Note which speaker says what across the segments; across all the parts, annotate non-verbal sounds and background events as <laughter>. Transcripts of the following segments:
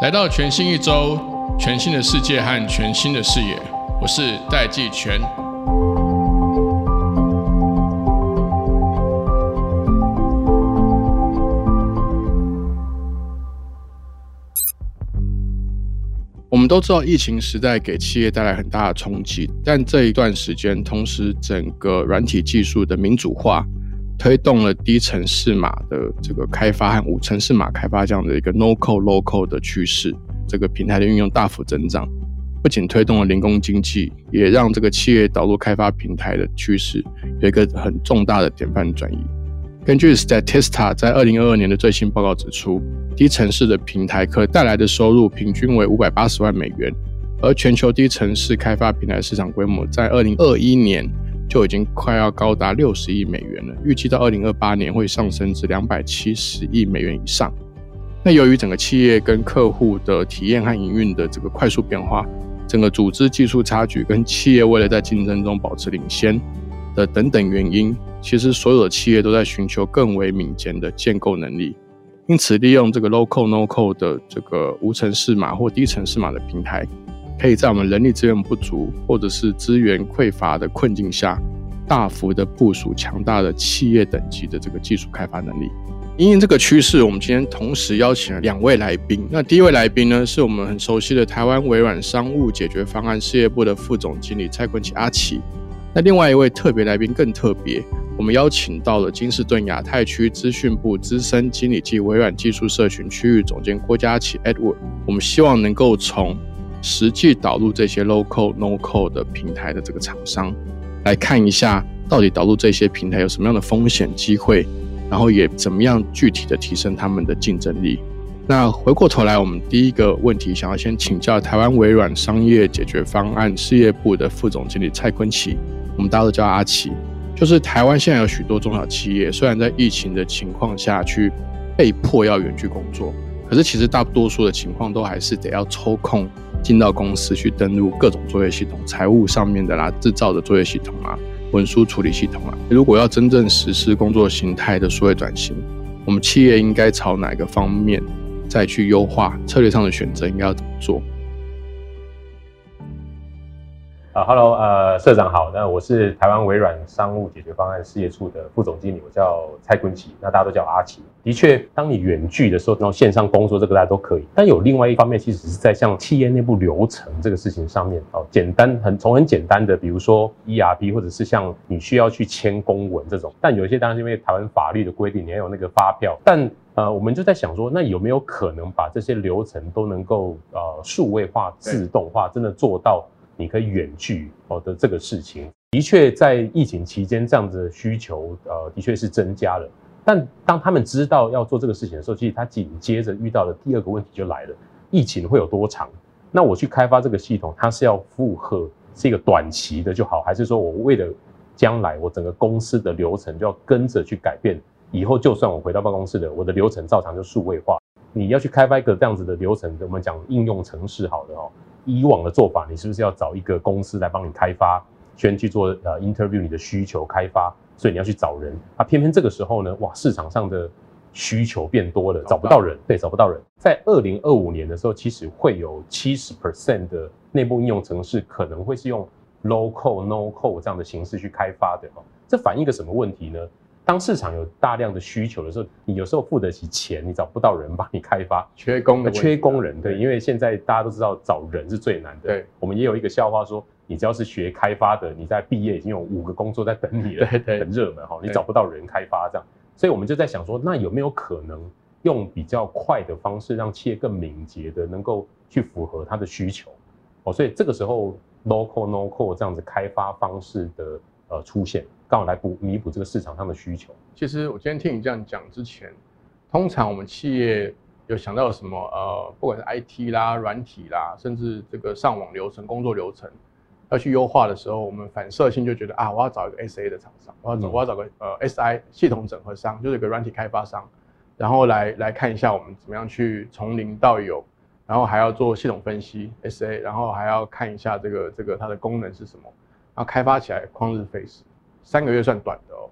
Speaker 1: 来到全新一周，全新的世界和全新的视野，我是戴季全。我们都知道，疫情时代给企业带来很大的冲击，但这一段时间，同时整个软体技术的民主化，推动了低城市码的这个开发和五城市码开发这样的一个 no code low code 的趋势，这个平台的运用大幅增长，不仅推动了零工经济，也让这个企业导入开发平台的趋势有一个很重大的典范转移。根据 Statista 在二零二二年的最新报告指出，低城市的平台可带来的收入平均为五百八十万美元，而全球低城市开发平台市场规模在二零二一年就已经快要高达六十亿美元了，预计到二零二八年会上升至两百七十亿美元以上。那由于整个企业跟客户的体验和营运的这个快速变化，整个组织技术差距跟企业为了在竞争中保持领先的等等原因。其实，所有的企业都在寻求更为敏捷的建构能力，因此，利用这个 low code no code 的这个无程式码或低程式码的平台，可以在我们人力资源不足或者是资源匮乏的困境下，大幅的部署强大的企业等级的这个技术开发能力。因应这个趋势，我们今天同时邀请了两位来宾。那第一位来宾呢，是我们很熟悉的台湾微软商务解决方案事业部的副总经理蔡坤奇阿奇。那另外一位特别来宾更特别。我们邀请到了金士顿亚太区资讯部资深经理及微软技术社群区域总监郭嘉琪 Edward。我们希望能够从实际导入这些 local no code 的平台的这个厂商来看一下，到底导入这些平台有什么样的风险机会，然后也怎么样具体的提升他们的竞争力。那回过头来，我们第一个问题想要先请教台湾微软商业解决方案事业部的副总经理蔡坤奇，我们大家都叫阿奇。就是台湾现在有许多中小企业，虽然在疫情的情况下去被迫要远距工作，可是其实大多数的情况都还是得要抽空进到公司去登录各种作业系统、财务上面的啦、制造的作业系统啊、文书处理系统啊。如果要真正实施工作形态的数位转型，我们企业应该朝哪个方面再去优化策略上的选择，应该要怎么做？
Speaker 2: 啊，Hello，呃，社长好，那我是台湾微软商务解决方案事业处的副总经理，我叫蔡坤奇，那大家都叫阿奇。的确，当你远距的时候，然后线上工作，这个大家都可以。但有另外一方面，其实是在像企业内部流程这个事情上面，哦，简单很从很简单的，比如说 ERP，或者是像你需要去签公文这种。但有一些当然是因为台湾法律的规定，你要有那个发票。但呃，我们就在想说，那有没有可能把这些流程都能够呃数位化、自动化，真的做到？你可以远距哦的这个事情，的确在疫情期间这样子的需求，呃，的确是增加了。但当他们知道要做这个事情的时候，其实他紧接着遇到的第二个问题就来了：疫情会有多长？那我去开发这个系统，它是要负荷是一个短期的就好，还是说我为了将来我整个公司的流程就要跟着去改变？以后就算我回到办公室的，我的流程照常就数位化。你要去开发一个这样子的流程，我们讲应用程式好的哦。以往的做法，你是不是要找一个公司来帮你开发，先去做呃 interview 你的需求开发，所以你要去找人啊。偏偏这个时候呢，哇，市场上的需求变多了，找不到人，对，找不到人。在二零二五年的时候，其实会有七十 percent 的内部应用程式可能会是用 low code no code 这样的形式去开发的哦。这反映一个什么问题呢？当市场有大量的需求的时候，你有时候付得起钱，你找不到人帮你开发，<laughs>
Speaker 1: 缺工，
Speaker 2: 缺工人，对，因为现在大家都知道找人是最难的。
Speaker 1: 对，
Speaker 2: 我们也有一个笑话说，你只要是学开发的，你在毕业已经有五个工作在等你了，<laughs>
Speaker 1: 对对，
Speaker 2: 很热门哈，你找不到人开发这样，所以我们就在想说，那有没有可能用比较快的方式，让企业更敏捷的能够去符合它的需求？哦，所以这个时候 local no code 这样子开发方式的呃出现。刚好来补弥补这个市场上的需求。
Speaker 1: 其实我今天听你这样讲之前，通常我们企业有想到什么？呃，不管是 IT 啦、软体啦，甚至这个上网流程、工作流程要去优化的时候，我们反射性就觉得啊，我要找一个 SA 的厂商，我要找我要找个呃 SI 系统整合商，就是一个软体开发商，然后来来看一下我们怎么样去从零到有，然后还要做系统分析 SA，然后还要看一下这个这个它的功能是什么，然后开发起来旷日费时。三个月算短的哦，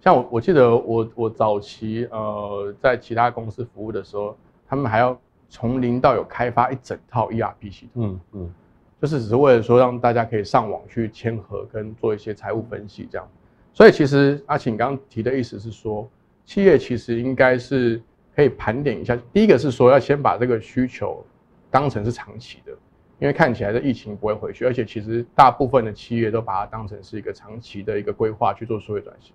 Speaker 1: 像我我记得我我早期呃在其他公司服务的时候，他们还要从零到有开发一整套 ERP 系统，嗯嗯，就是只是为了说让大家可以上网去签合跟做一些财务分析这样。所以其实阿晴刚刚提的意思是说，企业其实应该是可以盘点一下，第一个是说要先把这个需求当成是长期的。因为看起来这疫情不会回去，而且其实大部分的企业都把它当成是一个长期的一个规划去做数位转型。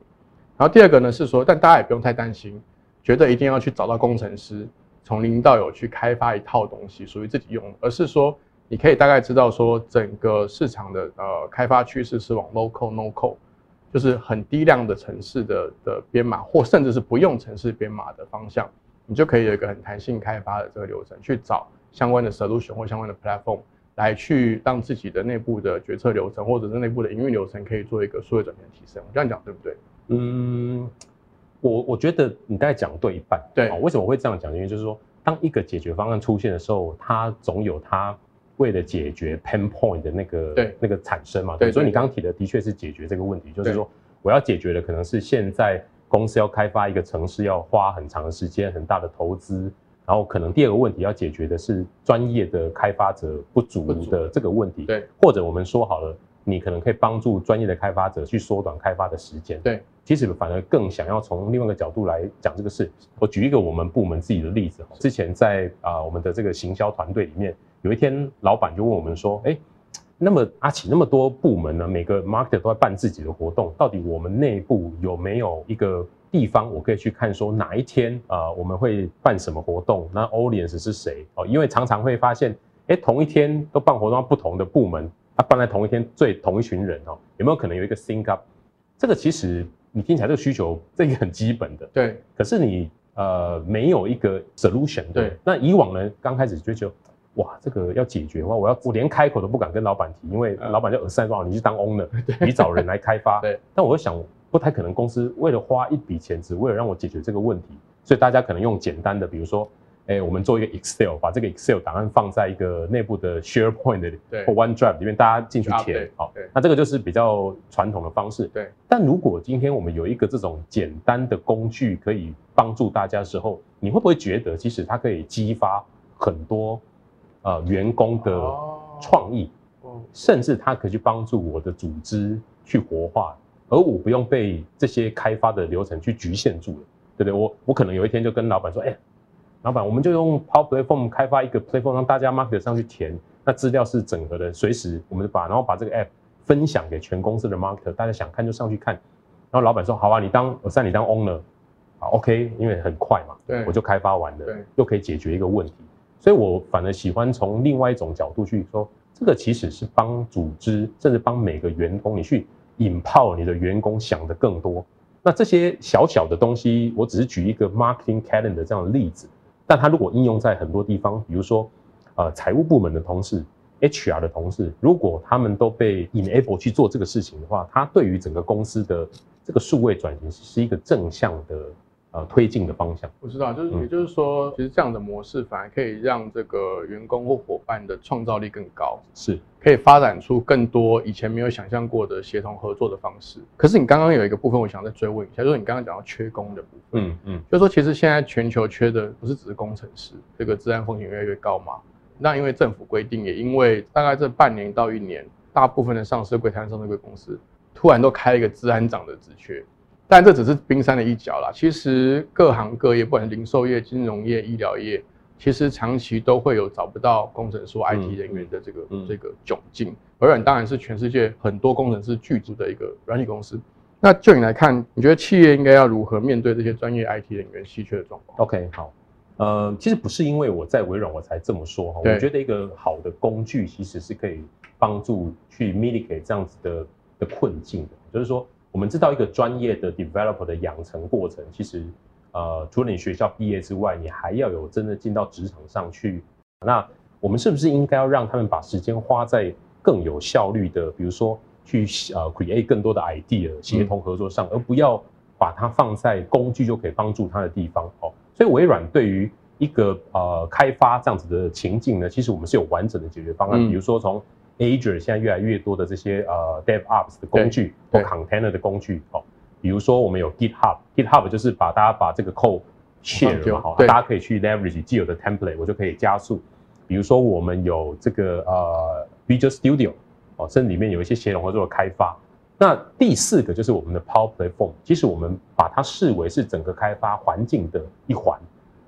Speaker 1: 然后第二个呢是说，但大家也不用太担心，觉得一定要去找到工程师从零到有去开发一套东西属于自己用，而是说你可以大概知道说整个市场的呃开发趋势是往 local no code，就是很低量的城市的的编码，或甚至是不用城市编码的方向，你就可以有一个很弹性开发的这个流程去找相关的 solution 或相关的 platform。来去让自己的内部的决策流程，或者是内部的营运流程，可以做一个数位转型提升。我这样讲对不对？
Speaker 2: 嗯，我我觉得你大概讲对一半。
Speaker 1: 对，
Speaker 2: 为什么会这样讲？因为就是说，当一个解决方案出现的时候，它总有它为了解决 pain point 的那个
Speaker 1: 对
Speaker 2: 那个产生嘛。对，所以你刚刚提的的确是解决这个问题，就是说我要解决的可能是现在公司要开发一个城市要花很长的时间、很大的投资。然后可能第二个问题要解决的是专业的开发者不足的这个问题，
Speaker 1: 对，
Speaker 2: 或者我们说好了，你可能可以帮助专业的开发者去缩短开发的时间，
Speaker 1: 对，
Speaker 2: 其实反而更想要从另外一个角度来讲这个事。我举一个我们部门自己的例子，之前在啊我们的这个行销团队里面，有一天老板就问我们说，哎，那么阿奇那么多部门呢，每个 market 都在办自己的活动，到底我们内部有没有一个？地方我可以去看，说哪一天啊我们会办什么活动？那 audience 是谁？哦，因为常常会发现，哎，同一天都办活动，不同的部门，它办在同一天，最同一群人哦，有没有可能有一个 sync up？这个其实你听起来这个需求，这个很基本的，
Speaker 1: 对。
Speaker 2: 可是你呃没有一个 solution，对。那以往呢，刚开始追求，哇，这个要解决的话，我要我连开口都不敢跟老板提，因为老板就耳塞说，你是当 owner，<laughs> 你找人来开发。<laughs>
Speaker 1: 对。
Speaker 2: 但我想。不太可能，公司为了花一笔钱，只为了让我解决这个问题，所以大家可能用简单的，比如说，哎，我们做一个 Excel，把这个 Excel 档案放在一个内部的 SharePoint 或 OneDrive 里面，大家进去填，好，那这个就是比较传统的方式。
Speaker 1: 对。
Speaker 2: 但如果今天我们有一个这种简单的工具可以帮助大家的时候，你会不会觉得，其实它可以激发很多呃员工的创意，甚至它可以去帮助我的组织去活化？而我不用被这些开发的流程去局限住了，对不对？我我可能有一天就跟老板说，哎，老板，我们就用 Power Platform 开发一个 Platform，让大家 Market 上去填，那资料是整合的，随时我们就把，然后把这个 App 分享给全公司的 Market，大家想看就上去看。然后老板说，好啊，你当我在你当 Owner，好 OK，因为很快嘛，
Speaker 1: 对，
Speaker 2: 我就开发完了，
Speaker 1: 对，
Speaker 2: 又可以解决一个问题。所以我反而喜欢从另外一种角度去说，这个其实是帮组织，甚至帮每个员工你去。引爆你的员工想的更多，那这些小小的东西，我只是举一个 marketing calendar 这样的例子，但它如果应用在很多地方，比如说，呃，财务部门的同事，HR 的同事，如果他们都被 enable 去做这个事情的话，它对于整个公司的这个数位转型是一个正向的。呃，推进的方向，
Speaker 1: 我知道，就是也就是说，其实这样的模式反而可以让这个员工或伙伴的创造力更高，
Speaker 2: 是
Speaker 1: 可以发展出更多以前没有想象过的协同合作的方式。可是你刚刚有一个部分，我想再追问一下，就是你刚刚讲到缺工的部分，嗯嗯，就是说其实现在全球缺的不是只是工程师，这个治安风险越来越高嘛。那因为政府规定，也因为大概这半年到一年，大部分的上市柜、台上市柜公司突然都开了一个治安长的职缺。但这只是冰山的一角啦。其实各行各业，不管零售业、金融业、医疗业，其实长期都会有找不到工程师、IT 人员的这个这个窘境。微软当然是全世界很多工程师聚集的一个软体公司。那就你来看，你觉得企业应该要如何面对这些专业 IT 人员稀缺的状况
Speaker 2: ？OK，好，呃，其实不是因为我在微软我才这么说哈。我觉得一个好的工具其实是可以帮助去 mitigate 这样子的的困境的，就是说。我们知道一个专业的 developer 的养成过程，其实，呃，除了你学校毕业之外，你还要有真的进到职场上去。那我们是不是应该要让他们把时间花在更有效率的，比如说去呃 create 更多的 idea 协同合作上，而不要把它放在工具就可以帮助他的地方？哦，所以微软对于一个呃开发这样子的情境呢，其实我们是有完整的解决方案，比如说从 Azure 现在越来越多的这些呃 DevOps 的工具或 Container 的工具，哦，比如说我们有 GitHub，GitHub 就是把大家把这个 code share 嘛，好，大家可以去 leverage 既有的 template，我就可以加速。比如说我们有这个呃 Visual Studio，哦，甚至里面有一些协同合作的开发。那第四个就是我们的 Power Platform，其实我们把它视为是整个开发环境的一环。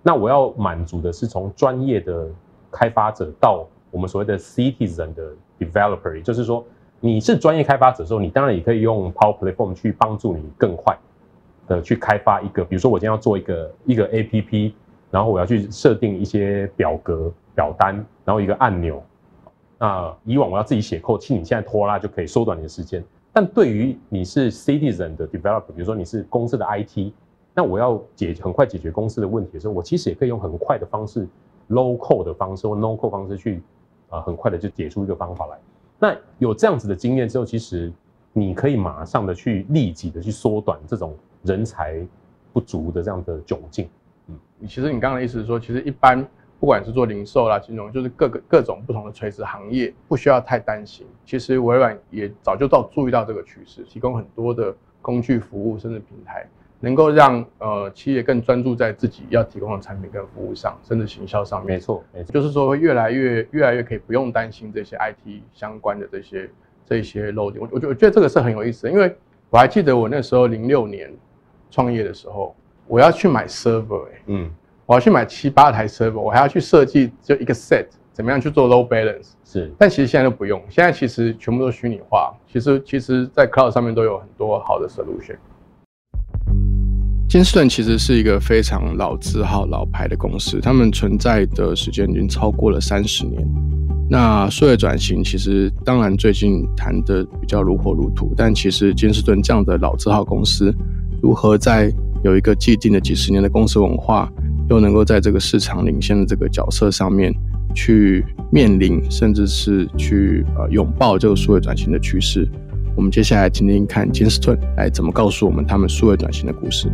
Speaker 2: 那我要满足的是从专业的开发者到我们所谓的 Citizen 的 Developer，也就是说你是专业开发者的时候，你当然也可以用 Power Platform 去帮助你更快的去开发一个，比如说我今天要做一个一个 APP，然后我要去设定一些表格。表单，然后一个按钮，那以往我要自己写扣，其实你现在拖拉就可以缩短你的时间。但对于你是 citizen 的 developer，比如说你是公司的 IT，那我要解很快解决公司的问题的时候，我其实也可以用很快的方式，low code 的方式或 no code 方式去，啊，很快的就解出一个方法来。那有这样子的经验之后，其实你可以马上的去立即的去缩短这种人才不足的这样的窘境。
Speaker 1: 嗯，其实你刚刚的意思是说，其实一般。不管是做零售啦、金融，就是各个各种不同的垂直行业，不需要太担心。其实微软也早就到注意到这个趋势，提供很多的工具、服务甚至平台，能够让呃企业更专注在自己要提供的产品跟服务上，甚至行销上面。
Speaker 2: 没错，没错，
Speaker 1: 就是说会越来越越来越可以不用担心这些 IT 相关的这些这些漏点。我我觉我觉得这个是很有意思的，因为我还记得我那时候零六年创业的时候，我要去买 server，嗯。我要去买七八台 server，我还要去设计就一个 set，怎么样去做 load balance？
Speaker 2: 是，
Speaker 1: 但其实现在都不用，现在其实全部都虚拟化。其实，其实，在 cloud 上面都有很多好的 solution。金士顿其实是一个非常老字号、老牌的公司，他们存在的时间已经超过了三十年。那数位转型其实当然最近谈的比较如火如荼，但其实金士顿这样的老字号公司，如何在有一个既定的几十年的公司文化？又能够在这个市场领先的这个角色上面去面临，甚至是去呃拥抱这个数位转型的趋势。我们接下来听听看金斯顿来怎么告诉我们他们数位转型的故事。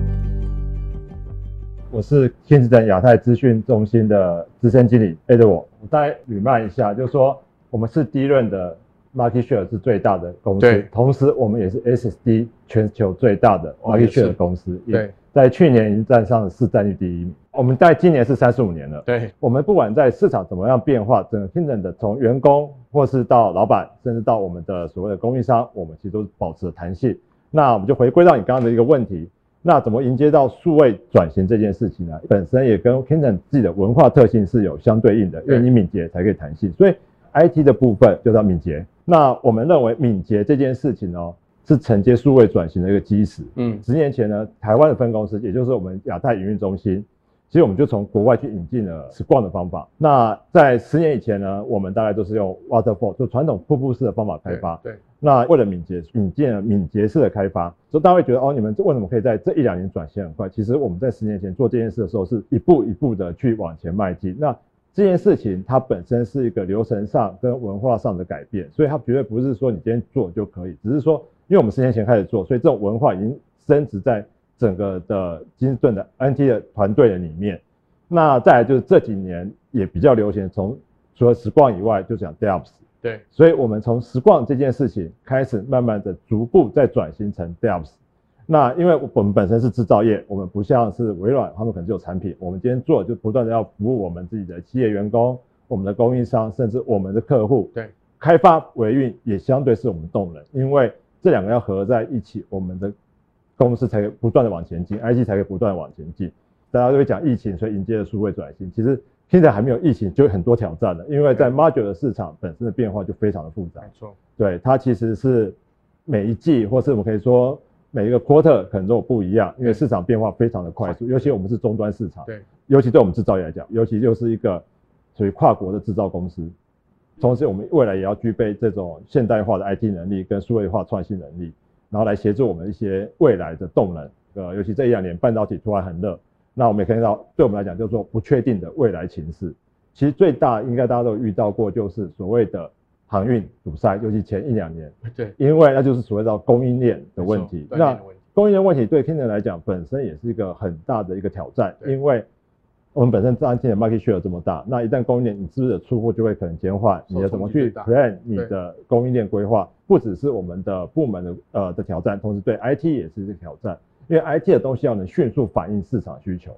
Speaker 3: 我是金斯顿亚太资讯中心的资深经理 Edward。我再捋慢一下，就是说我们是第一轮的 market share 是最大的公司，同时我们也是 SSD 全球最大的 market share 公司。
Speaker 1: 对。
Speaker 3: 在去年已经站上了市占率第一名，我们在今年是三十五年了。
Speaker 1: 对，
Speaker 3: 我们不管在市场怎么样变化，整个 Kingdom 的从员工或是到老板，甚至到我们的所谓的供应商，我们其实都保持了弹性。那我们就回归到你刚刚的一个问题，那怎么迎接到数位转型这件事情呢？本身也跟 Kingdom 自己的文化特性是有相对应的，因为你敏捷才可以弹性，所以 IT 的部分就叫敏捷。那我们认为敏捷这件事情哦。是承接数位转型的一个基石。嗯，十年前呢，台湾的分公司，也就是我们亚太营运中心，其实我们就从国外去引进了 Scrum 的方法。那在十年以前呢，我们大概都是用 Waterfall，就传统瀑布式的方法开发。
Speaker 1: 对。
Speaker 3: 那为了敏捷，引进了敏捷式的开发。所以大家会觉得，哦，你们为什么可以在这一两年转型很快？其实我们在十年前做这件事的时候，是一步一步的去往前迈进。那这件事情它本身是一个流程上跟文化上的改变，所以它绝对不是说你今天做就可以，只是说。因为我们十年前开始做，所以这种文化已经升值在整个的金士顿的 NT 的团队的里面。那再来就是这几年也比较流行，从除了时光以外，就讲 DevOps。
Speaker 1: 对，
Speaker 3: 所以我们从时光这件事情开始，慢慢的逐步在转型成 DevOps。那因为我们本身是制造业，我们不像是微软，他们可能就有产品。我们今天做就不断的要服务我们自己的企业员工、我们的供应商，甚至我们的客户。
Speaker 1: 对，
Speaker 3: 开发维运也相对是我们动能，因为。这两个要合在一起，我们的公司才不断的往前进，IT 才可以不断的往前进。大家都会讲疫情，所以迎接了数位转型。其实现在还没有疫情，就有很多挑战了，因为在 Module 的市场本身的变化就非常的复杂。
Speaker 1: 没错，
Speaker 3: 对它其实是每一季，或是我们可以说每一个 Quarter 可能都有不一样，因为市场变化非常的快速。尤其我们是终端市场，
Speaker 1: 对，
Speaker 3: 尤其对我们制造业来讲，尤其又是一个属于跨国的制造公司。同时，我们未来也要具备这种现代化的 IT 能力跟数位化创新能力，然后来协助我们一些未来的动能。呃，尤其这一两年半导体突然很热，那我们也看到，对我们来讲叫做不确定的未来情势。其实最大应该大家都遇到过，就是所谓的航运堵塞，尤其前一两年。
Speaker 1: 对，
Speaker 3: 因为那就是所谓的供应链的问题。那供应链问题对 Kingdom 来讲，本身也是一个很大的一个挑战，因为我们本身当今的 market share 这么大，那一旦供应链你是不是的出货就会可能减缓？你要怎么去 plan 你的供应链规划？不只是我们的部门的呃的挑战，同时对 IT 也是一个挑战，因为 IT 的东西要能迅速反映市场需求。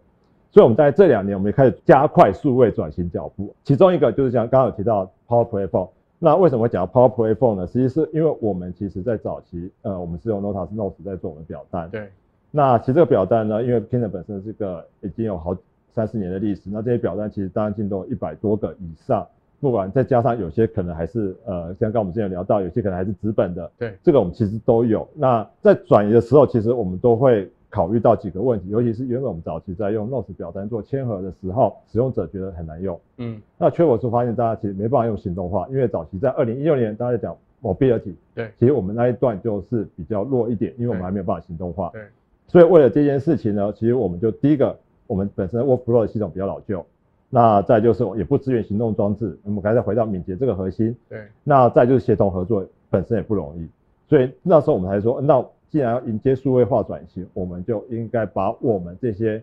Speaker 3: 所以我们在这两年，我们也开始加快数位转型脚步。其中一个就是像刚刚有提到 Power Platform。那为什么会讲到 Power Platform 呢？实际是因为我们其实在早期，呃，我们是用 Notas Notes 在做我们的表单。
Speaker 1: 对。
Speaker 3: 那其实这个表单呢，因为 Kindle 本身是个已经有好三四年的历史，那这些表单其实当然进都有一百多个以上，不管再加上有些可能还是呃，像刚我们之前聊到，有些可能还是纸本的。
Speaker 1: 对。
Speaker 3: 这个我们其实都有。那在转移的时候，其实我们都会。考虑到几个问题，尤其是原本我们早期在用 Notes 表单做签合的时候，使用者觉得很难用。嗯，那缺我是发现大家其实没办法用行动化，因为早期在二零一六年大家讲 Mobility，
Speaker 1: 对，
Speaker 3: 其实我们那一段就是比较弱一点，因为我们还没有办法行动化。
Speaker 1: 对，
Speaker 3: 所以为了这件事情呢，其实我们就第一个，我们本身 Workflow 的系统比较老旧，那再就是也不支援行动装置，我们还是回到敏捷这个核心。
Speaker 1: 对，
Speaker 3: 那再就是协同合作本身也不容易，所以那时候我们才说那。既然要迎接数位化转型，我们就应该把我们这些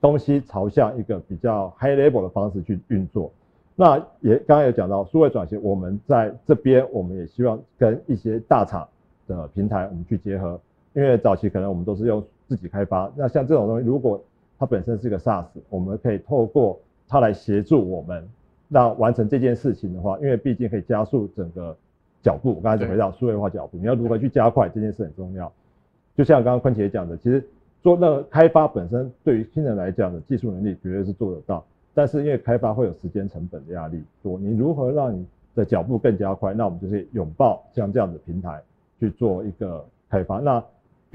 Speaker 3: 东西朝向一个比较 high level 的方式去运作。那也刚刚有讲到数位转型，我们在这边我们也希望跟一些大厂的平台我们去结合，因为早期可能我们都是用自己开发，那像这种东西，如果它本身是个 SaaS，我们可以透过它来协助我们，那完成这件事情的话，因为毕竟可以加速整个脚步。我刚才就回到数位化脚步，你要如何去加快这件事很重要。就像刚刚坤姐讲的，其实做那个开发本身对于新人来讲的技术能力绝对是做得到，但是因为开发会有时间成本的压力多，你如何让你的脚步更加快？那我们就是拥抱像这样的平台去做一个开发。那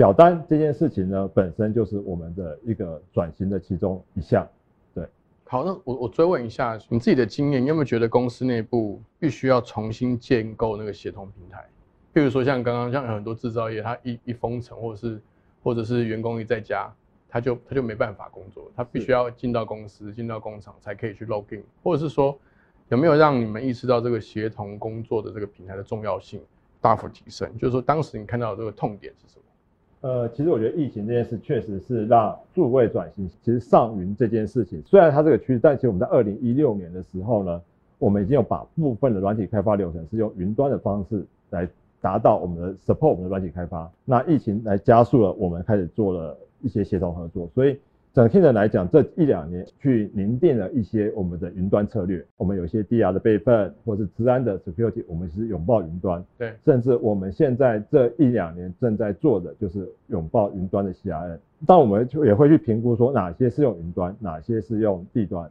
Speaker 3: 表单这件事情呢，本身就是我们的一个转型的其中一项。对，
Speaker 1: 好，那我我追问一下，你自己的经验，你有没有觉得公司内部必须要重新建构那个协同平台？譬如说，像刚刚像很多制造业，它一一封城，或者是或者是员工一在家，他就他就没办法工作，他必须要进到公司、进到工厂才可以去 login，或者是说有没有让你们意识到这个协同工作的这个平台的重要性大幅提升？就是说，当时你看到的这个痛点是什么？
Speaker 3: 呃，其实我觉得疫情这件事确实是让数位转型，其实上云这件事情，虽然它这个趋势，但其实我们在二零一六年的时候呢，我们已经有把部分的软体开发流程是用云端的方式来。达到我们的 support 我们的软体开发，那疫情来加速了，我们开始做了一些协同合作，所以整体的来讲，这一两年去凝定了一些我们的云端策略，我们有些 DR 的备份，或是治安的 security，我们是拥抱云端，
Speaker 1: 对，
Speaker 3: 甚至我们现在这一两年正在做的就是拥抱云端的 CRM，但我们就也会去评估说哪些是用云端，哪些是用地端，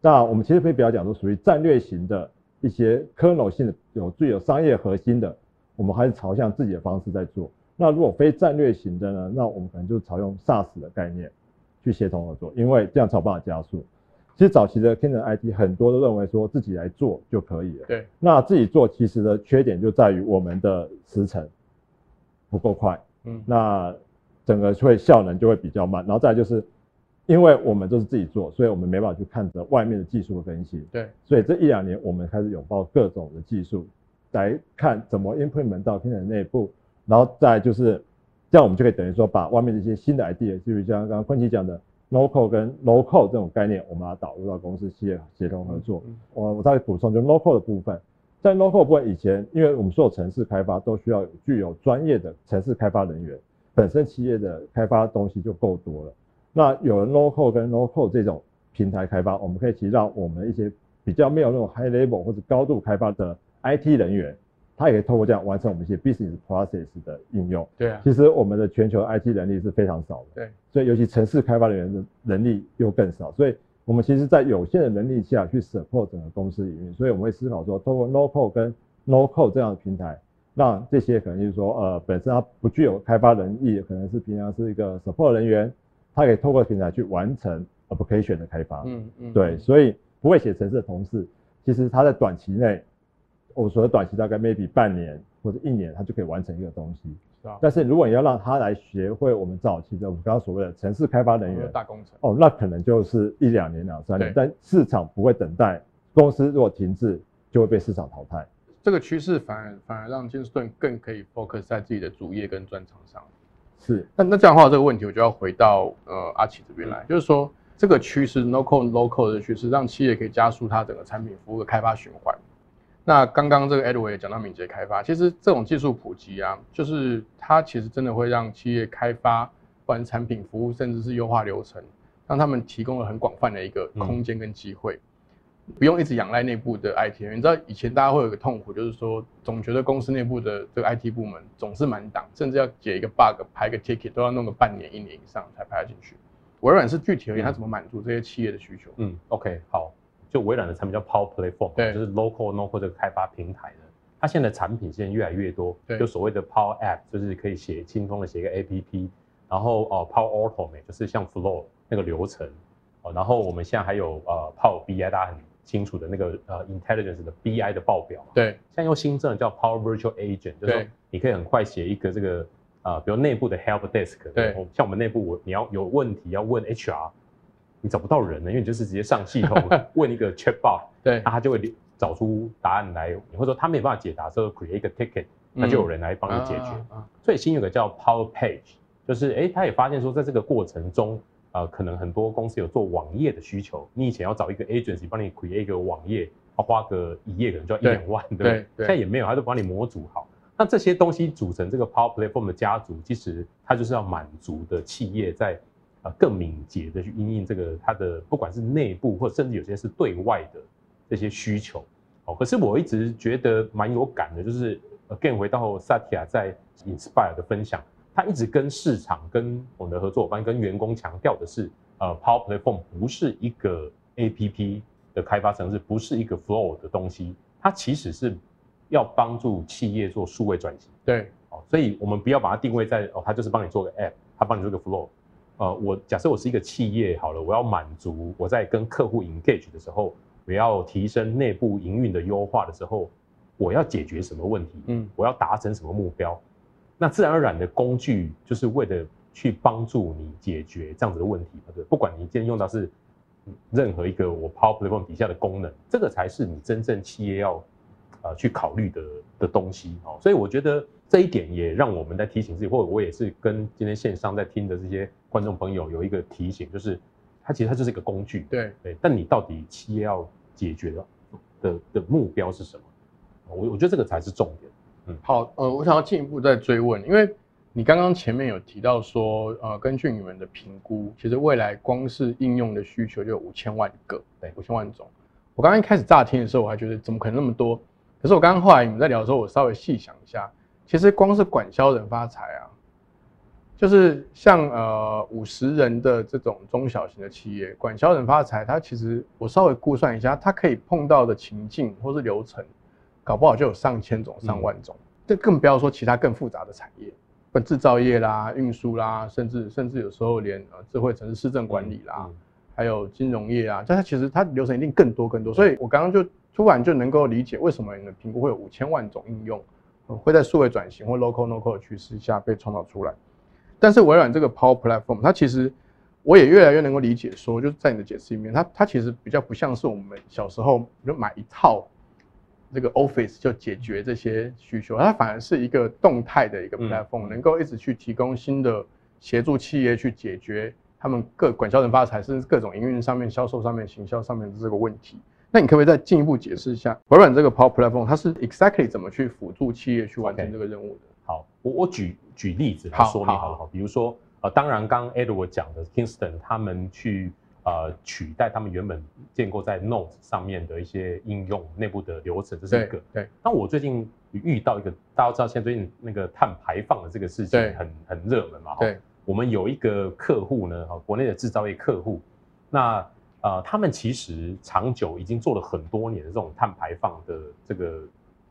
Speaker 3: 那我们其实可以比较讲说，属于战略型的一些 kernel 性的有具有商业核心的。我们还是朝向自己的方式在做。那如果非战略型的呢？那我们可能就朝用 SaaS 的概念去协同合作，因为这样才有办法加速。其实早期的 Kindle IT 很多都认为说自己来做就可以了。
Speaker 1: 对。
Speaker 3: 那自己做其实的缺点就在于我们的时程不够快。嗯。那整个会效能就会比较慢。然后再就是，因为我们都是自己做，所以我们没办法去看着外面的技术的分析。
Speaker 1: 对。
Speaker 3: 所以这一两年我们开始拥抱各种的技术。来看怎么 implement 到天的内部，然后再就是这样，我们就可以等于说把外面的一些新的 idea，就是像刚刚坤奇讲的 local 跟 local 这种概念，我们把它导入到公司企业协同合作。我我再补充，就 local 的部分，在 local 部分以前，因为我们所有城市开发都需要具有专业的城市开发人员，本身企业的开发东西就够多了。那有了 local 跟 local 这种平台开发，我们可以提到我们一些比较没有那种 high level 或者高度开发的。IT 人员，他也可以透过这样完成我们一些 business process 的应用。
Speaker 1: 对啊，
Speaker 3: 其实我们的全球 IT 能力是非常少的。
Speaker 1: 对，
Speaker 3: 所以尤其城市开发人员的能力又更少，所以我们其实在有限的能力下去 support 整个公司营运。所以我们会思考说，通过 local 跟 local 这样的平台，让这些可能就是说，呃，本身它不具有开发能力，可能是平常是一个 support 人员，他可以透过平台去完成 application 的开发。嗯嗯。对，所以不会写程式的同事，其实他在短期内。我所谓短期大概 maybe 半年或者一年，他就可以完成一个东西。是啊。但是如果你要让他来学会我们早期的我们刚刚所谓的城市开发人员
Speaker 1: 大工程
Speaker 3: 哦，那可能就是一两年两三年。但市场不会等待，公司如果停滞，就会被市场淘汰。
Speaker 1: 这个趋势反而反而让金士顿更可以 focus 在自己的主业跟专长上。
Speaker 3: 是。
Speaker 1: 那那这样的话，这个问题我就要回到呃阿奇这边来，就是说这个趋势 local local 的趋势，让企业可以加速它整个产品服务的开发循环。那刚刚这个 Edward 也讲到敏捷开发，其实这种技术普及啊，就是它其实真的会让企业开发，不管产品服务，甚至是优化流程，让他们提供了很广泛的一个空间跟机会，不用一直仰赖内部的 IT。你知道以前大家会有一个痛苦，就是说总觉得公司内部的这个 IT 部门总是满档，甚至要解一个 bug、排个 ticket 都要弄个半年、一年以上才排得进去。微软是具体而言，它怎么满足这些企业的需求？
Speaker 2: 嗯，OK，好，就微软的产品叫 Power Platform，
Speaker 1: 对。
Speaker 2: 就是 local no code 这个开发平台的。它现在产品现在越来越多，
Speaker 1: 对。
Speaker 2: 就所谓的 Power App，就是可以写轻松的写一个 APP，然后哦 Power Automate 就是像 Flow 那个流程，哦，然后我们现在还有呃 Power BI，大家很清楚的那个呃 Intelligence 的 BI 的报表嘛，
Speaker 1: 对。
Speaker 2: 现在又新增了叫 Power Virtual Agent，就是说你可以很快写一个这个呃，比如内部的 Help Desk，
Speaker 1: 对。
Speaker 2: 我像我们内部我你要有问题要问 HR，你找不到人呢，因为你就是直接上系统 <laughs> 问一个 Chatbot，
Speaker 1: 对
Speaker 2: 那他就会找出答案来，或者说他没办法解答，之后 create 一个 ticket，那就有人来帮你解决。
Speaker 1: 啊啊啊
Speaker 2: 所以新有个叫 Power Page，就是哎，他也发现说，在这个过程中，呃，可能很多公司有做网页的需求，你以前要找一个 agency 帮你 create 一个网页，要花个一页可能就要一两万，对不
Speaker 1: 对
Speaker 2: 对？
Speaker 1: 对
Speaker 2: 现在也没有，他就帮你模组好。那这些东西组成这个 Power Platform 的家族，其实它就是要满足的企业在呃更敏捷的去应应这个它的不管是内部或甚至有些是对外的这些需求。哦，可是我一直觉得蛮有感的，就是 again 回到 Satya 在 Inspire 的分享，他一直跟市场、跟我们的合作伙伴、跟员工强调的是，呃，Power Platform 不是一个 APP 的开发程式，不是一个 Flow 的东西，它其实是要帮助企业做数位转型。
Speaker 1: 对
Speaker 2: 哦，所以我们不要把它定位在哦，它就是帮你做个 App，它帮你做个 Flow。呃，我假设我是一个企业好了，我要满足我在跟客户 engage 的时候，我要提升内部营运的优化的时候，我要解决什么问题？
Speaker 1: 嗯
Speaker 2: 我要达成什么目标？那自然而然的工具就是为了去帮助你解决这样子的问题，对不管你今天用到是任何一个我 Power Platform 底下的功能，这个才是你真正企业要呃去考虑的的东西哦。所以我觉得这一点也让我们在提醒自己，或者我也是跟今天线上在听的这些观众朋友有一个提醒，就是它其实它就是一个工具，
Speaker 1: 对
Speaker 2: 对，但你到底企业要解决的的的目标是什么？我我觉得这个才是重点。
Speaker 1: 嗯好，呃，我想要进一步再追问，因为你刚刚前面有提到说，呃，根据你们的评估，其实未来光是应用的需求就有五千万个，
Speaker 2: 对
Speaker 1: 五千万种。我刚刚一开始乍听的时候，我还觉得怎么可能那么多？可是我刚刚后来你们在聊的时候，我稍微细想一下，其实光是管销人发财啊，就是像呃五十人的这种中小型的企业，管销人发财，它其实我稍微估算一下，它可以碰到的情境或是流程，搞不好就有上千种、上万种。这更不要说其他更复杂的产业，本制造业啦、运输啦，甚至甚至有时候连呃智慧城市市政管理啦，
Speaker 2: 嗯
Speaker 1: 还有金融业啊，但它其实它流程一定更多更多。所以我刚刚就突然就能够理解为什么你的评估会有五千万种应用，呃会在数位转型或 local local 的趋势下被创造出来。但是微软这个 Power Platform，它其实我也越来越能够理解说，就是在你的解释里面，它它其实比较不像是我们小时候就买一套这个 Office 就解决这些需求，它反而是一个动态的一个
Speaker 2: 嗯
Speaker 1: platform，、能够一直去提供新的协助企业去解决他们各管销人发财，甚至各种营运上面、销售上面、行销上面的这个问题。那你可不可以再进一步解释一下微软这个 Power Platform 它是 exactly 怎么去辅助企业去完成这个任务的？
Speaker 2: 好，我我举举例子来
Speaker 1: 好好
Speaker 2: 说明好了哈，比如说呃，当然刚刚 Edward 讲的 Kingston 他们去呃取代他们原本建构在 Note 上面的一些应用内部的流程，这是一个。
Speaker 1: 对。
Speaker 2: 那我最近遇到一个，大家知道现在最近那个碳排放的这个事情很很热门嘛，哈。
Speaker 1: 对，
Speaker 2: 我们有一个客户呢，哈，国内的制造业客户，那呃，他们其实长久已经做了很多年的这种碳排放的这个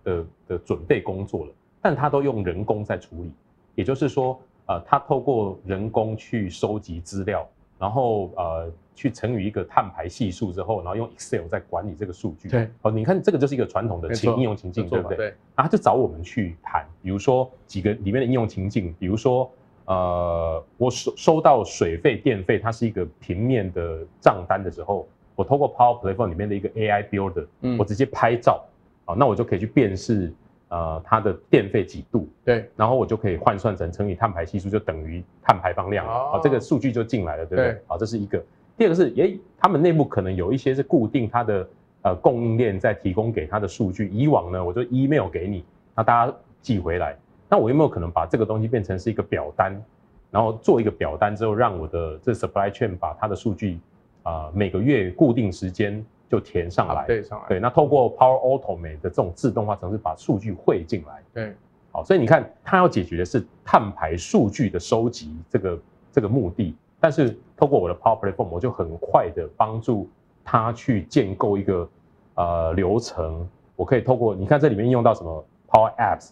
Speaker 2: 的的准备工作了，但他都用人工在处理，也就是说，呃，他透过人工去收集资料，然后呃去乘以一个碳排系数之后，然后用 Excel 在管理这个数据。
Speaker 1: 对，
Speaker 2: 哦，你看这个就是一个传统的情应用情境，对不对？然后他就找我们去谈，比如说几个里面的应用情境，比如说呃，我收收到水费、电费，它是一个平面的账单的时候，我透过 Power Platform 里面的一个 AI Builder，、
Speaker 1: 嗯
Speaker 2: 我直接拍照，啊，那我就可以去辨识呃它的电费几度，
Speaker 1: 对
Speaker 2: 然后我就可以换算成乘以碳排系数，就等于碳排放量了，
Speaker 1: 哦
Speaker 2: 啊，这个数据就进来了，对不对
Speaker 1: 对？
Speaker 2: 好，这是一个。第二个是，诶，他们内部可能有一些是固定它的呃供应链在提供给它的数据。以往呢，我就 email 给你，那大家寄回来。那我有没有可能把这个东西变成是一个表单，然后做一个表单之后，让我的这 supply chain 把它的数据啊每个月固定时间就填上来，
Speaker 1: 对上来，
Speaker 2: 对。那透过 Power Automate 的这种自动化程式把数据汇进来，
Speaker 1: 对。
Speaker 2: 好，所以你看，它要解决的是碳排数据的收集这个这个目的，但是透过我的 Power Platform，我就很快的帮助他去建构一个呃流程。我可以透过你看这里面应用到什么 Power Apps。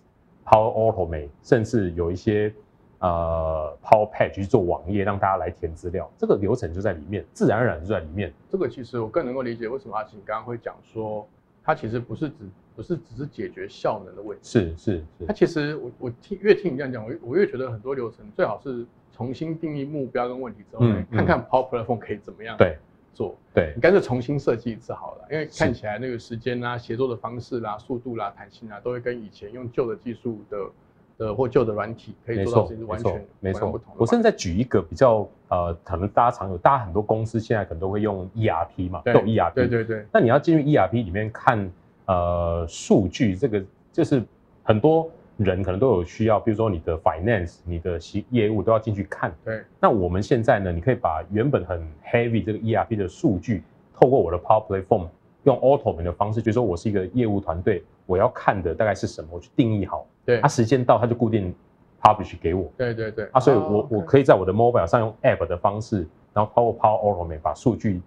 Speaker 2: Power Automate，甚至有一些呃 Power Page 去做网页，让大家来填资料，这个流程就在里面，自然而然就在里面。
Speaker 1: 这个其实我更能够理解为什么阿奇刚刚会讲说，它其实不是只不是只是解决效能的问题，
Speaker 2: 是是是。
Speaker 1: 它其实我我听越听你这样讲，我我越觉得很多流程最好是重新定义目标跟问题之后，看看 Power Platform 可以怎么样。
Speaker 2: 对。
Speaker 1: 做
Speaker 2: 对
Speaker 1: 你干脆重新设计一次好了，因为看起来那个时间啦、协作的方式啦、速度啦、弹性啊，都会跟以前用旧的技术的的或旧的软体可以做到是完全
Speaker 2: 没错
Speaker 1: 不同。
Speaker 2: 我现在举一个比较呃，可能大家常有，大家很多公司现在可能都会用 ERP 嘛，对 ERP。
Speaker 1: 对对对。
Speaker 2: 那你要进入 ERP 里面看呃数据，这个就是很多。人可能都有需要，比如说你的 finance、你的业务都要进去看。
Speaker 1: 对。
Speaker 2: 那我们现在呢？你可以把原本很 heavy 这个 ERP 的数据，透过我的 Power Platform，用 automate 的方式，就是说我是一个业务团队，我要看的大概是什么，我去定义好。
Speaker 1: 对。
Speaker 2: 它时间到，它就固定 publish 给我。
Speaker 1: 对对对。
Speaker 2: 啊，所以我我可以在我的 mobile 上用 app 的方式，然后透过 Power Automate 把数据。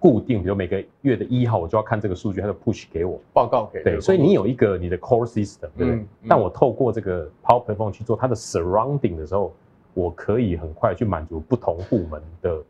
Speaker 2: 固定，比如每个月的一号，我就要看这个数据，它就 push 给我
Speaker 1: 报告给。
Speaker 2: 对，所以你有一个你的 core system，对不对？但我透过这个 Power Platform 去做它的 surrounding 的时候，我可以很快去满足不同部门的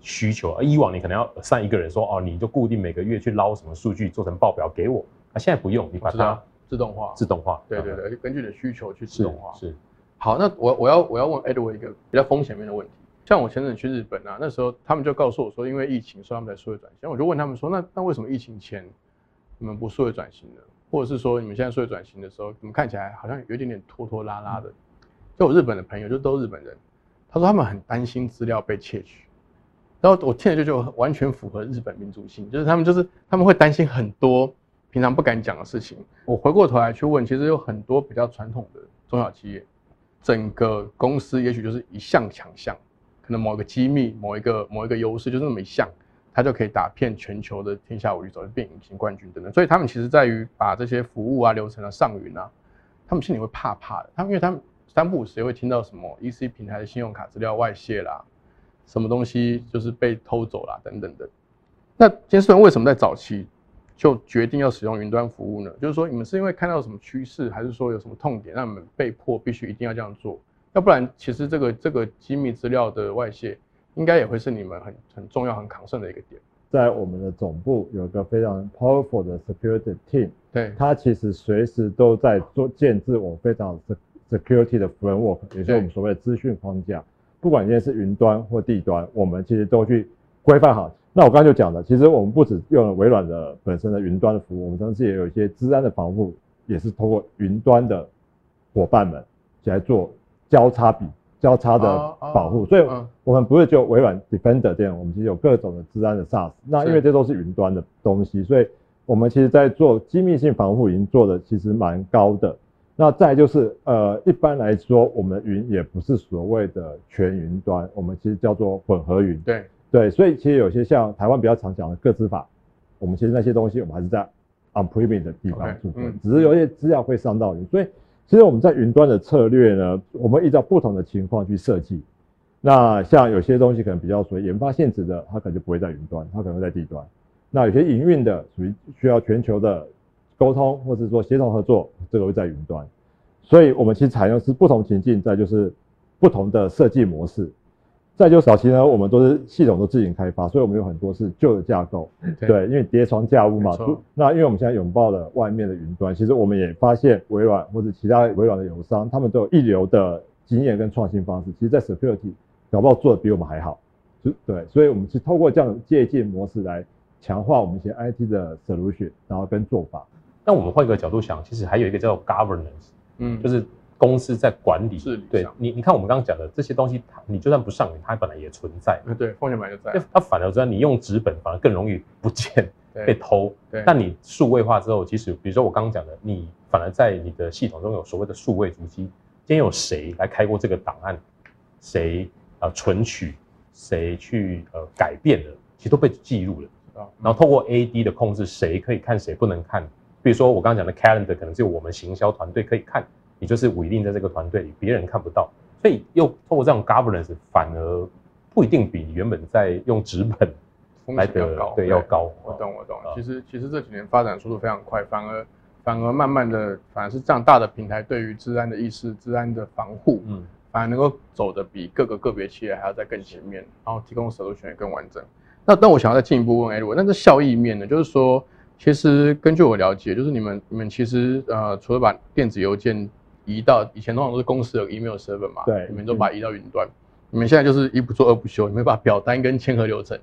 Speaker 2: 需求。而以往你可能要上一个人说，哦，你就固定每个月去捞什么数据做成报表给我。啊现在不用，你把它
Speaker 1: 自动化，
Speaker 2: 自动化。
Speaker 1: 对对对，根据你的需求去自动化。
Speaker 2: 是。
Speaker 1: 好，那我我要我要问 Edward 一个比较风险面的问题。像我前阵去日本啊，那时候他们就告诉我说，因为疫情，所以他们在数位转型。我就问他们说，那那为什么疫情前你们不数位转型呢？或者是说你们现在数位转型的时候，你们看起来好像有一点点拖拖拉拉的？就我日本的朋友，就都日本人，他说他们很担心资料被窃取。然后我听了就就完全符合日本民族性，就是他们就是他们会担心很多平常不敢讲的事情。我回过头来去问，其实有很多比较传统的中小企业，整个公司也许就是一项强项。可能某个机密、某一个某一个优势，就是那么一项，它就可以打遍全球的天下无敌手，变隐形冠军等等。所以他们其实在于把这些服务啊、流程啊上云啊，他们心里会怕怕的。他们因为他们三不五时也会听到什么 EC 平台的信用卡资料外泄啦，什么东西就是被偷走啦等等的。那金士为什么在早期就决定要使用云端服务呢？就是说你们是因为看到什么趋势，还是说有什么痛点，让你们被迫必须一定要这样做？要不然，其实这个这个机密资料的外泄，应该也会是你们很很重要、很抗胜的一个点。
Speaker 3: 在我们的总部有一个非常 powerful 的 security team，
Speaker 1: 对，
Speaker 3: 它其实随时都在做建制我们非常 security 的 framework，也就是我们所谓的资讯框架。不管今天是云端或地端，我们其实都去规范好。那我刚刚就讲了，其实我们不止用了微软的本身的云端的服务，我们同时也有一些治安的防护，也是通过云端的伙伴们来做。交叉比交叉的保护，所以我们不是就微软 Defender 这样，我们其实有各种的治安的 SaaS。那因为这都是云端的东西，所以我们其实在做机密性防护已经做的其实蛮高的。那再就是呃，一般来说，我们的云也不是所谓的全云端，我们其实叫做混合云。
Speaker 1: 对
Speaker 3: 对，所以其实有些像台湾比较常讲的个资法，我们其实那些东西我们还是在 on-prem 的地方只是有些资料会上到云，所以。其实我们在云端的策略呢，我们依照不同的情况去设计。那像有些东西可能比较属于研发性质的，它可能就不会在云端，它可能会在地端。那有些营运的属于需要全球的沟通或者说协同合作，这个会在云端。所以我们其实采用是不同情境，在就是不同的设计模式。再就早期呢，我们都是系统都自行开发，所以我们有很多是旧的架构，对，因为叠床架屋嘛。那因为我们现在拥抱了外面的云端，其实我们也发现微软或者其他微软的友商，他们都有一流的经验跟创新方式，其实在 security 搞不好做的比我们还好。对，所以我们是透过这样借鉴模式来强化我们一些 IT 的 solution，然后跟做法。
Speaker 2: 那我们换一个角度想，其实还有一个叫 governance，嗯，就是公司在管理
Speaker 1: 治理上
Speaker 2: 对你，你看我们刚刚讲的这些东西，它你就算不上云，它本来也存在。
Speaker 1: 嗯对，风险本来就在，
Speaker 2: 它反而说你用纸本反而更容易不见被偷。
Speaker 1: 对，
Speaker 2: 但你数位化之后，其实比如说我刚刚讲的，你反而在你的系统中有所谓的数位足迹，今天有谁来开过这个档案，谁呃存取，谁去呃改变的，其实都被记录了。
Speaker 1: 啊
Speaker 2: 然后透过 AD 的控制，谁可以看，谁不能看。比如说我刚刚讲的 Calendar，可能是我们行销团队可以看，你就是委定在这个团队里，别人看不到。所以又透过这种 governance，反而不一定比原本在用纸本 <laughs>
Speaker 1: 风
Speaker 2: 来
Speaker 1: 要高，
Speaker 2: 对要高。
Speaker 1: 我懂，我懂
Speaker 2: 啊。
Speaker 1: 其实其实这几年发展速度非常快，反而反而慢慢的，反而是这样大的平台对于治安的意识、治安的防护，
Speaker 2: 嗯，
Speaker 1: 反而能够走得比各个个别企业还要再更前面，然后提供 solution 也更完整。那但我想要再进一步问 Edward，那这效益面呢？就是说，其实根据我了解，就是你们你们其实呃，除了把电子邮件移到以前通常都是公司有 email server 嘛，
Speaker 3: 对
Speaker 1: 你们都把它移到云端。你们现在就是一不做二不休，你们把表单跟签合流程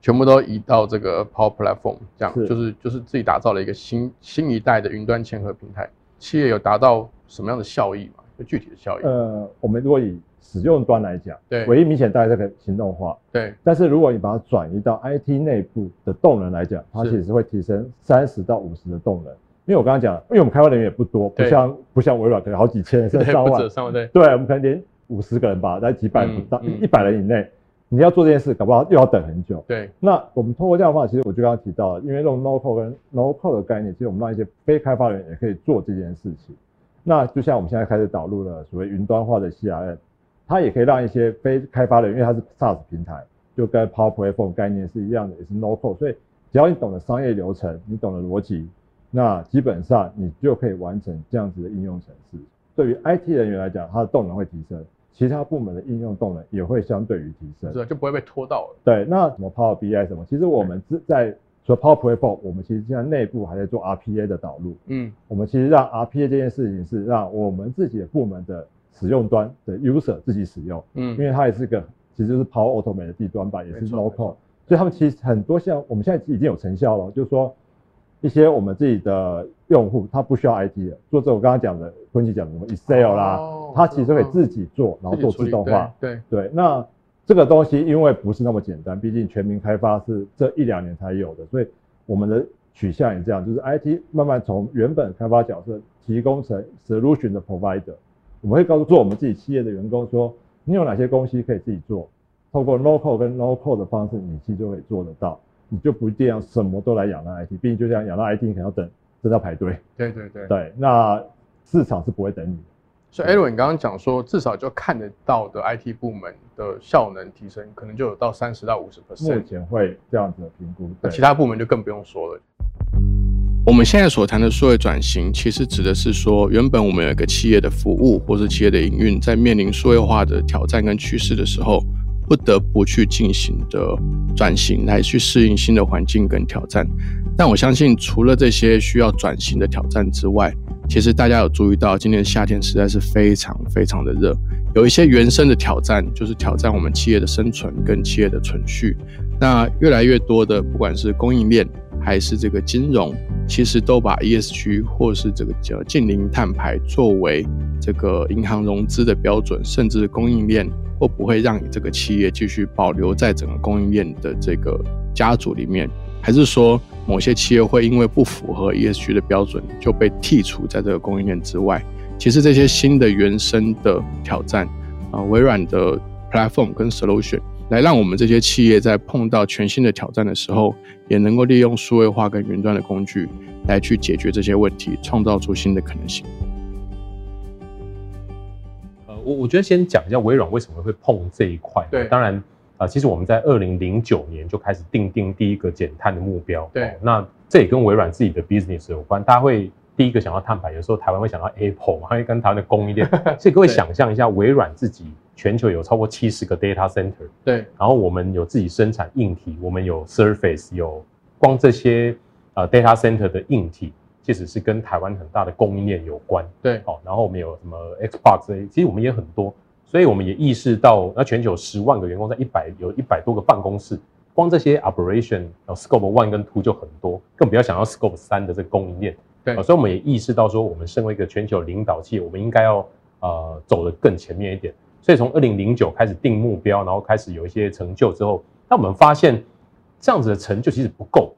Speaker 1: 全部都移到这个 Power Platform，这样
Speaker 3: 是
Speaker 1: 就是就是自己打造了一个新新一代的云端签合平台。企业有达到什么样的效益嘛？就具体的效益？
Speaker 3: 呃，我们如果以使用端来讲，
Speaker 1: 对
Speaker 3: 唯一明显大概这个行动化，
Speaker 1: 对
Speaker 3: 但是如果你把它转移到 IT 内部的动能来讲，它其实会提升三十到五十的动能。因为我刚刚讲，因为我们开发人员也不多，不像不像微软可能好几千甚至，上万，
Speaker 1: 上万对。
Speaker 3: 对，我们可能连五十个人吧，在几百
Speaker 1: 嗯
Speaker 3: 不到
Speaker 1: 嗯。
Speaker 3: 一百人以内，你要做这件事，搞不好又要等很久。
Speaker 1: 对。
Speaker 3: 那我们通过这样的话，其实我就刚刚提到了，因为用 no code 跟 no code 的概念，其实我们让一些非开发人员也可以做这件事情。那就像我们现在开始导入了所谓云端化的 CRM，它也可以让一些非开发人员，因为它是 SaaS 平台，就跟 Power Platform 概念是一样的，也是 no code，所以只要你懂得商业流程，你懂得逻辑，那基本上你就可以完成这样子的应用程式。对于 IT 人员来讲，它的动能会提升，其他部门的应用动能也会相对于提升。
Speaker 1: 是啊就不会被拖到了。
Speaker 3: 对，那什么 Power BI 什么，其实我们是在除了 Power Platform，我们其实现在内部还在做 RPA 的导入。
Speaker 1: 嗯，
Speaker 3: 我们其实让 RPA 这件事情是让我们自己的部门的使用端的 user 自己使用，
Speaker 1: 嗯
Speaker 3: 因为它也是个其实就是 Power Automate 的地端吧，也是
Speaker 1: 没错
Speaker 3: no
Speaker 1: 没
Speaker 3: code，
Speaker 1: 错
Speaker 3: 所以他们其实很多像我们现在已经有成效了，就是说一些我们自己的用户他不需要 IT 的，做这我刚刚讲的坤奇讲的什么 Excel 啦，
Speaker 1: 哦
Speaker 3: 他其实可以自己做，然后做
Speaker 1: 自
Speaker 3: 动化。
Speaker 1: 对
Speaker 3: 对，那这个东西因为不是那么简单，毕竟全民开发是这一两年才有的，所以我们的取向也这样，就是 IT 慢慢从原本开发角色提供成 solution 的 provider，我们会告诉做我们自己企业的员工说，你有哪些东西可以自己做，透过 code 跟 local 的方式，你其实就可以做得到，你就不一定要什么都来仰赖 IT，毕竟就像仰赖 IT，你可能要等等到排队，
Speaker 1: 对对对。
Speaker 3: 对，那市场是不会等你的。
Speaker 1: 所以 Edwin，你刚刚讲说，至少就看得到的 IT 部门的效能提升，可能就有到三十到五十
Speaker 3: 目
Speaker 1: percent，
Speaker 3: 前会这样子的评估，
Speaker 1: 那其他部门就更不用说了。我们现在所谈的数位转型，其实指的是说，原本我们有一个企业的服务或是企业的营运，在面临数位化的挑战跟趋势的时候，不得不去进行的转型，来去适应新的环境跟挑战。但我相信，除了这些需要转型的挑战之外，其实大家有注意到，今年夏天实在是非常非常的热，有一些原生的挑战，就是挑战我们企业的生存跟企业的存续。那越来越多的，不管是供应链还是这个金融，其实都把 ESG 或是这个叫近零碳排作为这个银行融资的标准，甚至供应链会不会让你这个企业继续保留在整个供应链的这个家族里面，还是说某些企业会因为不符合 ESG 的标准就被剔除在这个供应链之外？其实这些新的原生的挑战啊，微软的 platform 跟 solution。来让我们这些企业在碰到全新的挑战的时候，也能够利用数位化跟云端的工具来去解决这些问题，创造出新的可能性。
Speaker 2: 呃，我我觉得先讲一下微软为什么会碰这一块。
Speaker 1: 对
Speaker 2: 当然，呃，其实我们在二零零九年就开始定定第一个减碳的目标。
Speaker 1: 对
Speaker 2: 哦那这也跟微软自己的 business 有关。大家会第一个想到碳排，有时候台湾会想到 Apple，还 <laughs> 会跟台湾的供应链。<laughs> 所以各位想象一下，微软自己全球有超过七十个 data center，
Speaker 1: 对
Speaker 2: 然后我们有自己生产硬体，我们有 Surface，有光这些呃 data center 的硬体，其实是跟台湾很大的供应链有关。
Speaker 1: 对
Speaker 2: 好，然后我们有什么 Xbox，其实我们也很多，所以我们也意识到，那全球十万个员工在一百有一百多个办公室，光这些 operation，然后 scope one 跟 two 就很多，更不要想要 scope 三的这个供应链。
Speaker 1: 对
Speaker 2: 啊所以我们也意识到说，我们身为一个全球领导企业，我们应该要呃走得更前面一点。所以从二零零九开始定目标，然后开始有一些成就之后，那我们发现这样子的成就其实不够，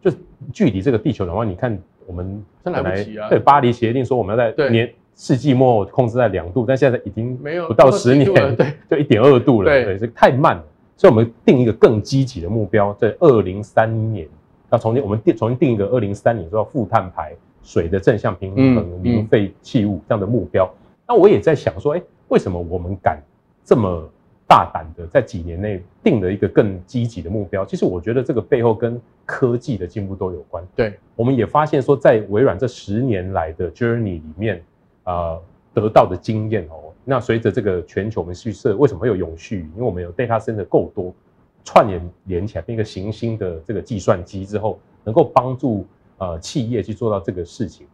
Speaker 2: 就距离这个地球暖化，你看我们
Speaker 1: 本来！
Speaker 2: 对巴黎协定说我们要在年世纪末控制在两度，但现在已经
Speaker 1: 没有
Speaker 2: 不到十年，
Speaker 1: 对，
Speaker 2: 就一点二度了，对，这太慢了。所以我们定一个更积极的目标，在二零三年要重新我们定重新定一个二零三年说要负碳排、水的正向平衡、零废弃物这样的目标。那我也在想说，哎。为什么我们敢这么大胆的在几年内定了一个更积极的目标？其实我觉得这个背后跟科技的进步都有关。
Speaker 1: 对，
Speaker 2: 我们也发现说，在微软这十年来的 journey 里面，呃，得到的经验哦，那随着这个全球我们去设，为什么会有永续？因为我们有 data center 够多，串联连起来变一个行星的这个计算机之后，能够帮助呃企业去做到这个事情。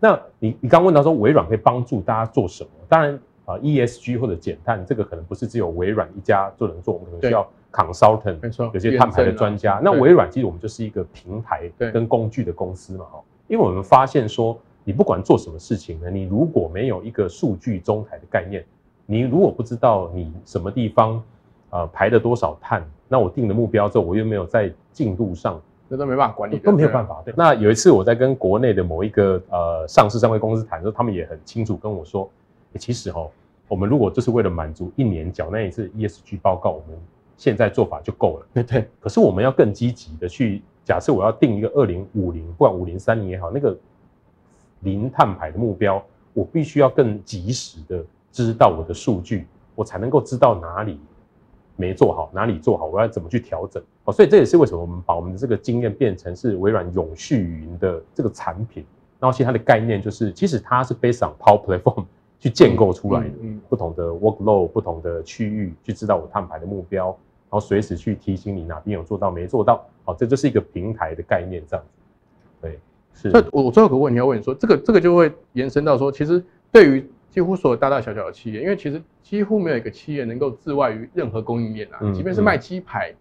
Speaker 2: 那你你刚问到说微软可以帮助大家做什么？当然。啊，ESG 或者减碳，这个可能不是只有微软一家就能做，我们可能需要 consultant，
Speaker 1: 没错，
Speaker 2: 有些碳排的专家。那微软其实我们就是一个平台跟工具的公司嘛，哈。因为我们发现说，你不管做什么事情呢，你如果没有一个数据中台的概念，你如果不知道你什么地方呃排了多少碳，那我定了目标之后，我又没有在进度上，
Speaker 1: 那都没办法管理，
Speaker 2: 都没有办法。对。那有一次我在跟国内的某一个呃上市上位公司谈的时候，他们也很清楚跟我说。其实哈，我们如果就是为了满足一年缴那一次 ESG 报告，我们现在做法就够了。
Speaker 1: 对对。
Speaker 2: 可是我们要更积极的去假设，我要定一个二零五零，不管五零三零也好，那个零碳排的目标，我必须要更及时的知道我的数据，我才能够知道哪里没做好，哪里做好，我要怎么去调整。哦，所以这也是为什么我们把我们的这个经验变成是微软永续云的这个产品。然后其实它的概念就是，其实它是 based on Power Platform。去建构出来的不同的 workload，不同的区域，去知道我碳排的目标，然后随时去提醒你哪边有做到没做到。好，这就是一个平台的概念，这样子。对，是。
Speaker 1: 那我最后有个问题要问你说，这个这个就会延伸到说，其实对于几乎所有大大小小的企业，因为其实几乎没有一个企业能够自外于任何供应链啊，即便是卖鸡排，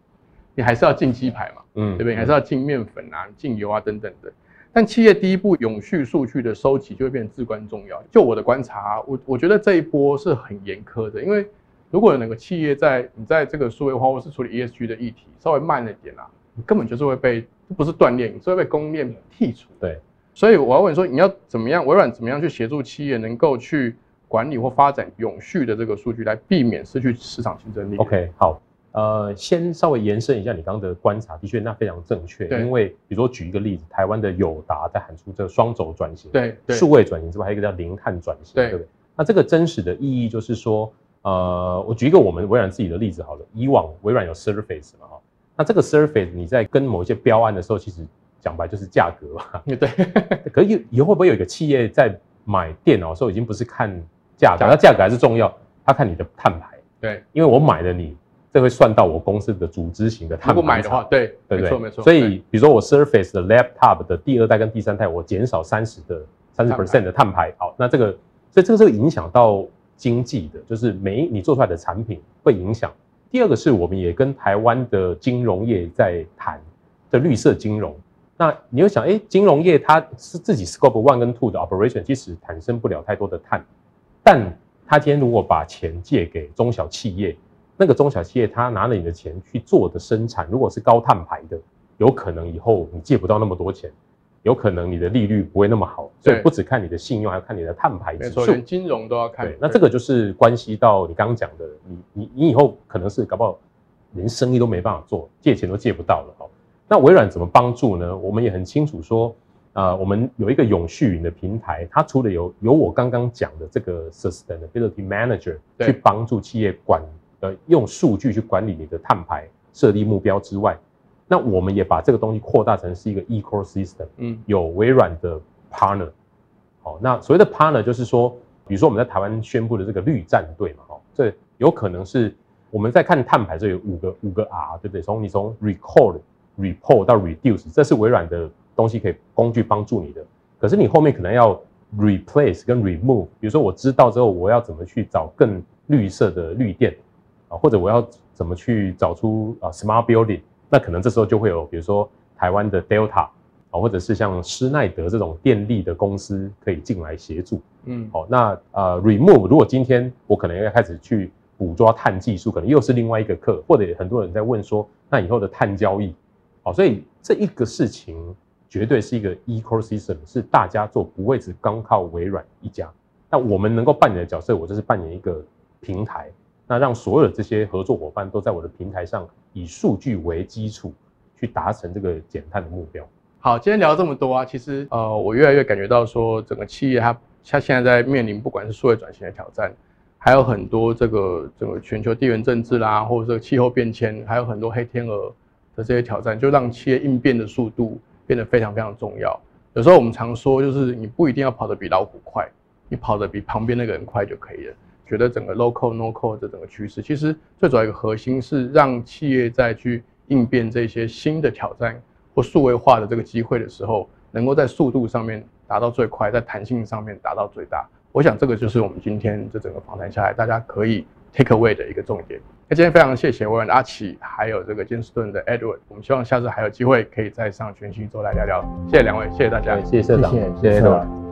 Speaker 1: 你还是要进鸡排嘛，嗯，对不对？还是要进面粉啊、进油啊等等的。但企业第一步永续数据的收集就会变得至关重要。就我的观察，我我觉得这一波是很严苛的，因为如果有哪个企业在你在这个数位化或是处理 ESG 的议题稍微慢了点啊，你根本就是会被不是锻炼，你是会被供应链剔除。
Speaker 2: 对，
Speaker 1: 所以我要问说，你要怎么样？微软怎么样去协助企业能够去管理或发展永续的这个数据，来避免失去市场竞争力
Speaker 2: ？OK，好。呃，先稍微延伸一下你刚刚的观察，的确那非常正确。因为比如说举一个例子，台湾的友达在喊出这个双轴转型，
Speaker 1: 对，
Speaker 2: 数位转型之外，还有一个叫零碳转型，对不对？那这个真实的意义就是说，呃，我举一个我们微软自己的例子好了。以往微软有 Surface 嘛，哈，那这个 Surface 你在跟某一些标案的时候，其实讲白就是价格嘛，<laughs>
Speaker 1: 对。<laughs>
Speaker 2: 可以以后会不会有一个企业在买电脑的时候，已经不是看价格，那价格还是重要，他看你的碳排，
Speaker 1: 对，
Speaker 2: 因为我买了你。这会算到我公司的组织型的碳排。
Speaker 1: 如果买的话，对，
Speaker 2: 对
Speaker 1: 没错没错。
Speaker 2: 所以，比如说我 Surface 的 Laptop 的第二代跟第三代，我减少三十的三十 percent 的碳排。好，那这个，所以这个是影响到经济的，就是每你做出来的产品会影响。第二个是我们也跟台湾的金融业在谈的绿色金融。那你又想，哎，金融业它是自己 Scope One 跟 Two 的 operation，其实产生不了太多的碳，但他今天如果把钱借给中小企业。那个中小企业，他拿了你的钱去做的生产，如果是高碳排的，有可能以后你借不到那么多钱，有可能你的利率不会那么好。所以不只看你的信用，还要看你的碳排指数。
Speaker 1: 连金融都要看。
Speaker 2: 对，那这个就是关系到你刚刚讲的，你你你以后可能是搞不好连生意都没办法做，借钱都借不到了哦。那微软怎么帮助呢？我们也很清楚说，啊，我们有一个永续云的平台，它除了有有我刚刚讲的这个 sustainability manager 去帮助企业管。呃，用数据去管理你的碳排、设立目标之外，那我们也把这个东西扩大成是一个 ecosystem，嗯，有微软的 partner，好，那所谓的 partner 就是说，比如说我们在台湾宣布的这个绿战队嘛，哈，这有可能是我们在看碳排，这有五个五个 R，对不对？从你从 record、report 到 reduce，这是微软的东西可以工具帮助你的。可是你后面可能要 replace 跟 remove，比如说我知道之后，我要怎么去找更绿色的绿电。啊，或者我要怎么去找出啊 smart building？那可能这时候就会有，比如说台湾的 Delta 啊，或者是像施耐德这种电力的公司可以进来协助。
Speaker 1: 嗯，
Speaker 2: 好，那呃，remove 如果今天我可能要开始去捕捉碳技术，可能又是另外一个课，或者很多人在问说，那以后的碳交易，好，所以这一个事情绝对是一个 ecosystem，是大家做，不会只光靠微软一家。那我们能够扮演的角色，我就是扮演一个平台，那让所有的这些合作伙伴都在我的平台上，以数据为基础，去达成这个减碳的目标。
Speaker 1: 好，今天聊这么多啊，其实呃，我越来越感觉到说，整个企业它它现在在面临不管是数位转型的挑战，还有很多这个整个全球地缘政治啦，或者这个气候变迁，还有很多黑天鹅的这些挑战，就让企业应变的速度变得非常非常重要。有时候我们常说，就是你不一定要跑得比老虎快，你跑得比旁边那个人快就可以了。觉得整个 local no code 的整个趋势，其实最主要一个核心是让企业在去应变这些新的挑战或数位化的这个机会的时候，能够在速度上面达到最快，在弹性上面达到最大。我想这个就是我们今天这整个访谈下来，大家可以 take away 的一个重点。那今天非常谢谢微软的阿奇，还有这个金士顿的 Edward，我们希望下次还有机会可以再上全息周来聊聊。谢谢两位，谢谢大家，
Speaker 2: 谢谢社长，
Speaker 3: 谢谢
Speaker 2: 谢谢 Edward。